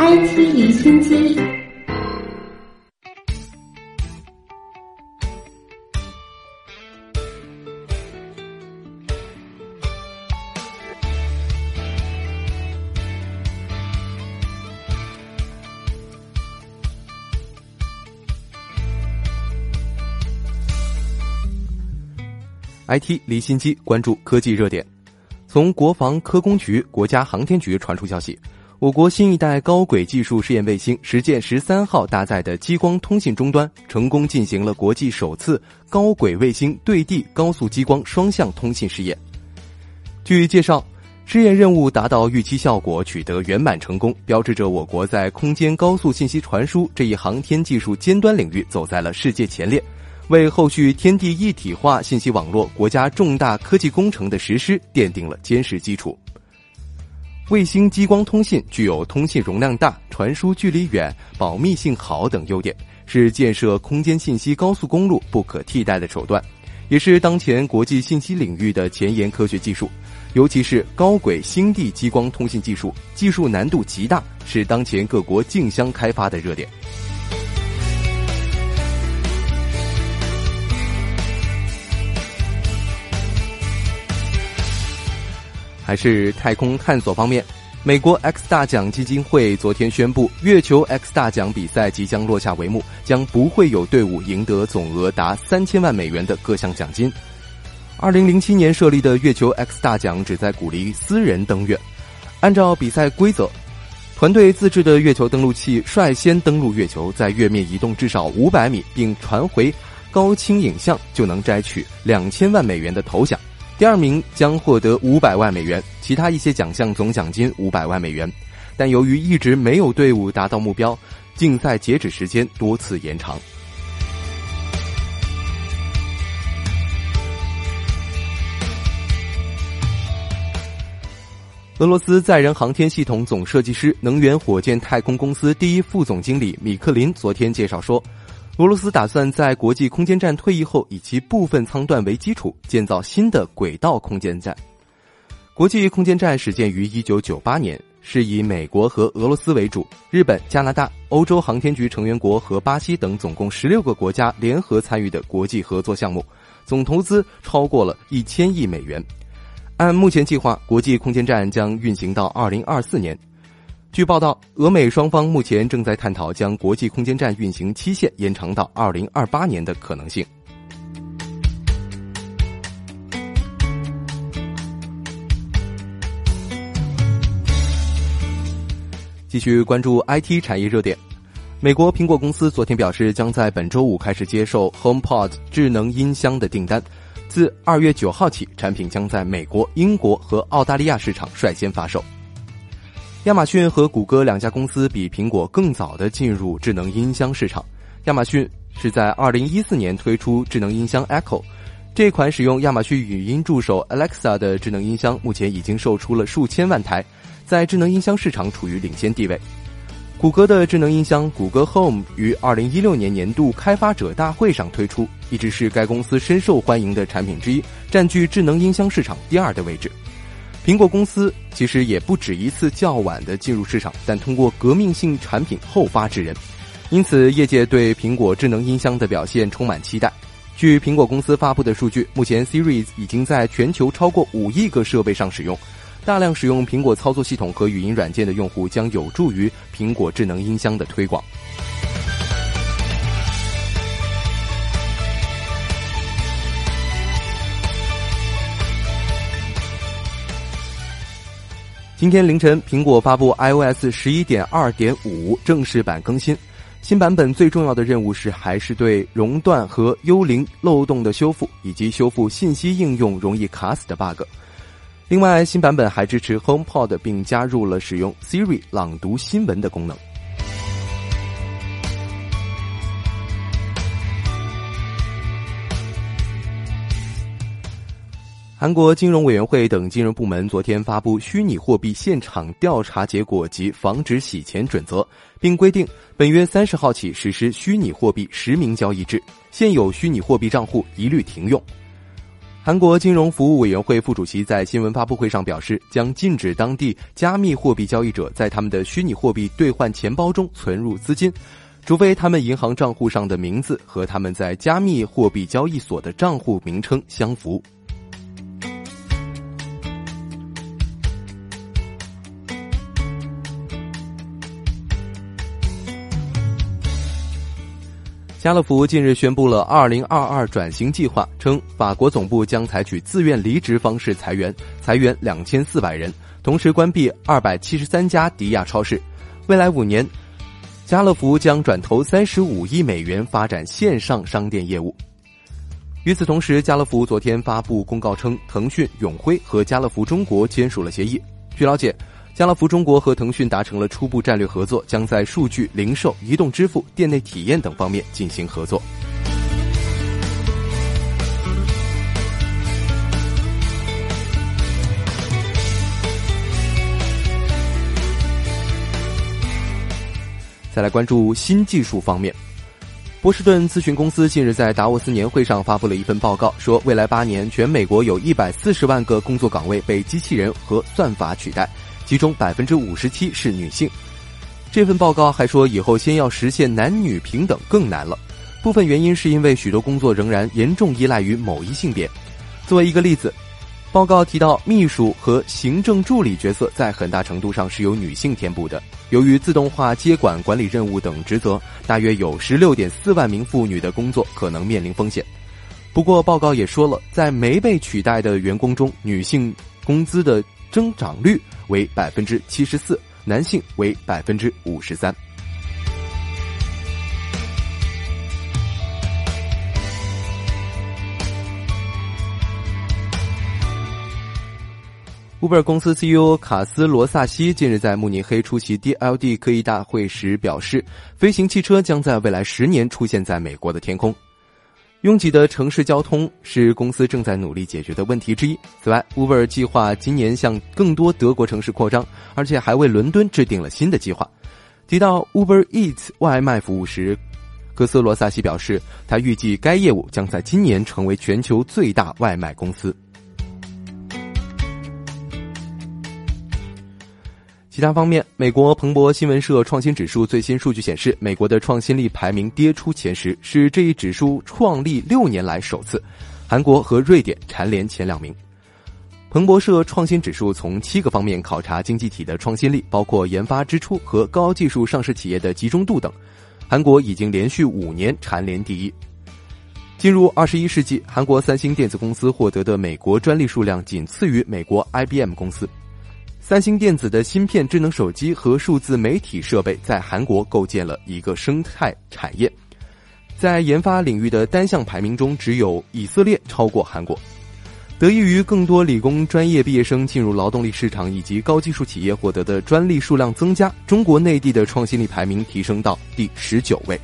IT 离心机。IT 离心机关注科技热点。从国防科工局、国家航天局传出消息，我国新一代高轨技术试验卫星“实践十三号”搭载的激光通信终端成功进行了国际首次高轨卫星对地高速激光双向通信试验。据介绍，试验任务达到预期效果，取得圆满成功，标志着我国在空间高速信息传输这一航天技术尖端领域走在了世界前列。为后续天地一体化信息网络国家重大科技工程的实施奠定了坚实基础。卫星激光通信具有通信容量大、传输距离远、保密性好等优点，是建设空间信息高速公路不可替代的手段，也是当前国际信息领域的前沿科学技术。尤其是高轨星地激光通信技术，技术难度极大，是当前各国竞相开发的热点。还是太空探索方面，美国 X 大奖基金会昨天宣布，月球 X 大奖比赛即将落下帷幕，将不会有队伍赢得总额达三千万美元的各项奖金。二零零七年设立的月球 X 大奖旨在鼓励私人登月。按照比赛规则，团队自制的月球登陆器率先登陆月球，在月面移动至少五百米并传回高清影像，就能摘取两千万美元的头奖。第二名将获得五百万美元，其他一些奖项总奖金五百万美元。但由于一直没有队伍达到目标，竞赛截止时间多次延长。俄罗斯载人航天系统总设计师、能源火箭太空公司第一副总经理米克林昨天介绍说。俄罗斯打算在国际空间站退役后，以其部分舱段为基础建造新的轨道空间站。国际空间站始建于一九九八年，是以美国和俄罗斯为主，日本、加拿大、欧洲航天局成员国和巴西等总共十六个国家联合参与的国际合作项目，总投资超过了一千亿美元。按目前计划，国际空间站将运行到二零二四年。据报道，俄美双方目前正在探讨将国际空间站运行期限延长到二零二八年的可能性。继续关注 IT 产业热点，美国苹果公司昨天表示，将在本周五开始接受 HomePod 智能音箱的订单，自二月九号起，产品将在美国、英国和澳大利亚市场率先发售。亚马逊和谷歌两家公司比苹果更早的进入智能音箱市场。亚马逊是在2014年推出智能音箱 Echo，这款使用亚马逊语音助手 Alexa 的智能音箱目前已经售出了数千万台，在智能音箱市场处于领先地位。谷歌的智能音箱谷歌 Home 于2016年年度开发者大会上推出，一直是该公司深受欢迎的产品之一，占据智能音箱市场第二的位置。苹果公司其实也不止一次较晚的进入市场，但通过革命性产品后发制人，因此业界对苹果智能音箱的表现充满期待。据苹果公司发布的数据，目前 Siri 已经在全球超过五亿个设备上使用，大量使用苹果操作系统和语音软件的用户将有助于苹果智能音箱的推广。今天凌晨，苹果发布 iOS 十一点二点五正式版更新。新版本最重要的任务是，还是对熔断和幽灵漏洞的修复，以及修复信息应用容易卡死的 bug。另外，新版本还支持 HomePod，并加入了使用 Siri 朗读新闻的功能。韩国金融委员会等金融部门昨天发布虚拟货币现场调查结果及防止洗钱准则，并规定本月三十号起实施虚拟货币实名交易制，现有虚拟货币账户一律停用。韩国金融服务委员会副主席在新闻发布会上表示，将禁止当地加密货币交易者在他们的虚拟货币兑换钱包中存入资金，除非他们银行账户上的名字和他们在加密货币交易所的账户名称相符。家乐福近日宣布了2022转型计划，称法国总部将采取自愿离职方式裁员，裁员2400人，同时关闭273家迪亚超市。未来五年，家乐福将转投35亿美元发展线上商店业务。与此同时，家乐福昨天发布公告称，腾讯、永辉和家乐福中国签署了协议。据了解。家乐福中国和腾讯达成了初步战略合作，将在数据、零售、移动支付、店内体验等方面进行合作。再来关注新技术方面，波士顿咨询公司近日在达沃斯年会上发布了一份报告，说未来八年全美国有一百四十万个工作岗位被机器人和算法取代。其中百分之五十七是女性。这份报告还说，以后先要实现男女平等更难了。部分原因是因为许多工作仍然严重依赖于某一性别。作为一个例子，报告提到，秘书和行政助理角色在很大程度上是由女性填补的。由于自动化接管管理任务等职责，大约有十六点四万名妇女的工作可能面临风险。不过，报告也说了，在没被取代的员工中，女性工资的增长率。为百分之七十四，男性为百分之五十三。Uber 公司 CEO 卡斯罗萨西近日在慕尼黑出席 DLD 科技大会时表示，飞行汽车将在未来十年出现在美国的天空。拥挤的城市交通是公司正在努力解决的问题之一。此外，Uber 计划今年向更多德国城市扩张，而且还为伦敦制定了新的计划。提到 Uber Eats 外卖服务时，科斯罗萨西表示，他预计该业务将在今年成为全球最大外卖公司。其他方面，美国彭博新闻社创新指数最新数据显示，美国的创新力排名跌出前十，是这一指数创立六年来首次。韩国和瑞典蝉联前两名。彭博社创新指数从七个方面考察经济体的创新力，包括研发支出和高技术上市企业的集中度等。韩国已经连续五年蝉联第一。进入二十一世纪，韩国三星电子公司获得的美国专利数量仅次于美国 IBM 公司。三星电子的芯片、智能手机和数字媒体设备在韩国构建了一个生态产业，在研发领域的单项排名中，只有以色列超过韩国。得益于更多理工专业毕业生进入劳动力市场以及高技术企业获得的专利数量增加，中国内地的创新力排名提升到第十九位。